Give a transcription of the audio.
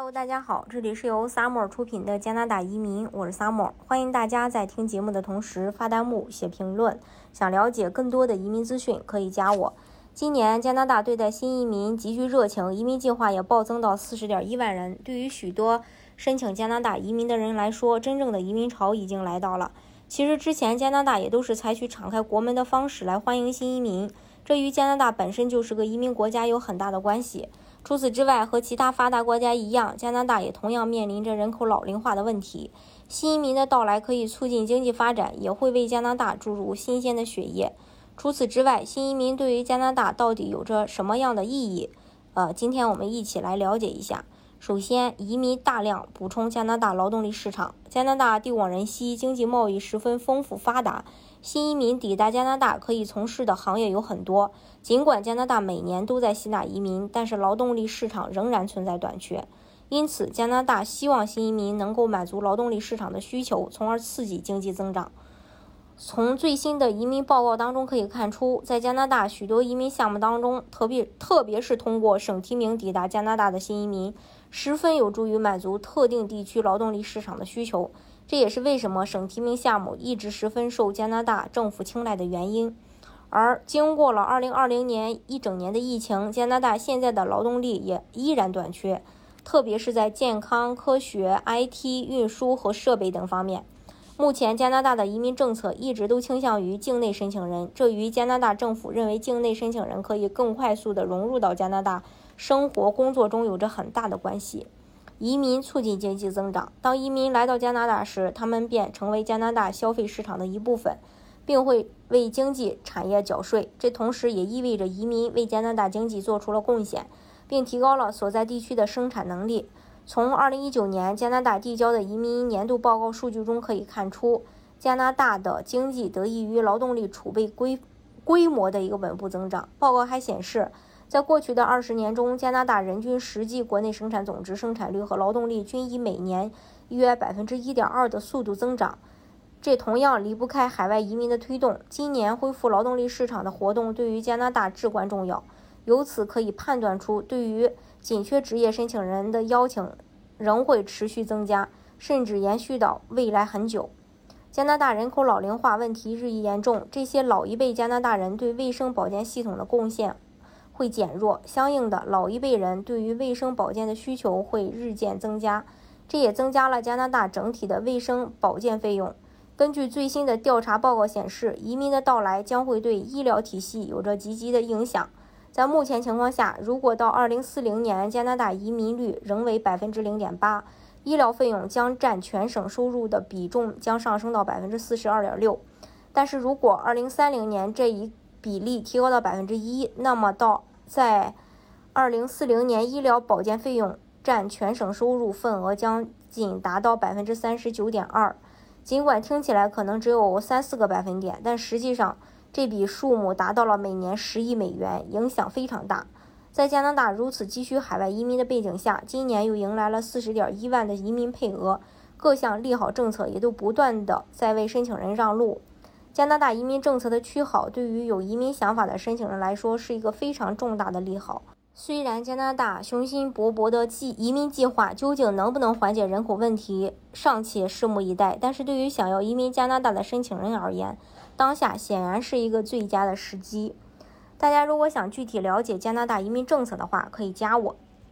Hello，大家好，这里是由 Summer 出品的加拿大移民，我是 Summer，欢迎大家在听节目的同时发弹幕、写评论。想了解更多的移民资讯，可以加我。今年加拿大对待新移民极具热情，移民计划也暴增到四十点一万人。对于许多申请加拿大移民的人来说，真正的移民潮已经来到了。其实之前加拿大也都是采取敞开国门的方式来欢迎新移民，这与加拿大本身就是个移民国家有很大的关系。除此之外，和其他发达国家一样，加拿大也同样面临着人口老龄化的问题。新移民的到来可以促进经济发展，也会为加拿大注入新鲜的血液。除此之外，新移民对于加拿大到底有着什么样的意义？呃，今天我们一起来了解一下。首先，移民大量补充加拿大劳动力市场。加拿大地广人稀，经济贸易十分丰富发达。新移民抵达加拿大可以从事的行业有很多。尽管加拿大每年都在吸纳移民，但是劳动力市场仍然存在短缺。因此，加拿大希望新移民能够满足劳动力市场的需求，从而刺激经济增长。从最新的移民报告当中可以看出，在加拿大许多移民项目当中，特别特别是通过省提名抵达加拿大的新移民，十分有助于满足特定地区劳动力市场的需求。这也是为什么省提名项目一直十分受加拿大政府青睐的原因。而经过了2020年一整年的疫情，加拿大现在的劳动力也依然短缺，特别是在健康、科学、IT、运输和设备等方面。目前，加拿大的移民政策一直都倾向于境内申请人，这与加拿大政府认为境内申请人可以更快速地融入到加拿大生活工作中有着很大的关系。移民促进经济增长，当移民来到加拿大时，他们便成为加拿大消费市场的一部分，并会为经济产业缴税。这同时也意味着移民为加拿大经济做出了贡献，并提高了所在地区的生产能力。从2019年加拿大递交的移民年度报告数据中可以看出，加拿大的经济得益于劳动力储备规规模的一个稳步增长。报告还显示，在过去的二十年中，加拿大人均实际国内生产总值生产率和劳动力均以每年约百分之一点二的速度增长。这同样离不开海外移民的推动。今年恢复劳动力市场的活动对于加拿大至关重要。由此可以判断出，对于紧缺职业申请人的邀请仍会持续增加，甚至延续到未来很久。加拿大人口老龄化问题日益严重，这些老一辈加拿大人对卫生保健系统的贡献会减弱，相应的，老一辈人对于卫生保健的需求会日渐增加，这也增加了加拿大整体的卫生保健费用。根据最新的调查报告显示，移民的到来将会对医疗体系有着积极的影响。在目前情况下，如果到二零四零年加拿大移民率仍为百分之零点八，医疗费用将占全省收入的比重将上升到百分之四十二点六。但是如果二零三零年这一比例提高到百分之一，那么到在二零四零年医疗保健费用占全省收入份额将仅达到百分之三十九点二。尽管听起来可能只有三四个百分点，但实际上。这笔数目达到了每年十亿美元，影响非常大。在加拿大如此急需海外移民的背景下，今年又迎来了四十点一万的移民配额，各项利好政策也都不断的在为申请人让路。加拿大移民政策的趋好，对于有移民想法的申请人来说是一个非常重大的利好。虽然加拿大雄心勃勃的计移民计划究竟能不能缓解人口问题，尚且拭目以待。但是对于想要移民加拿大的申请人而言，当下显然是一个最佳的时机。大家如果想具体了解加拿大移民政策的话，可以加我。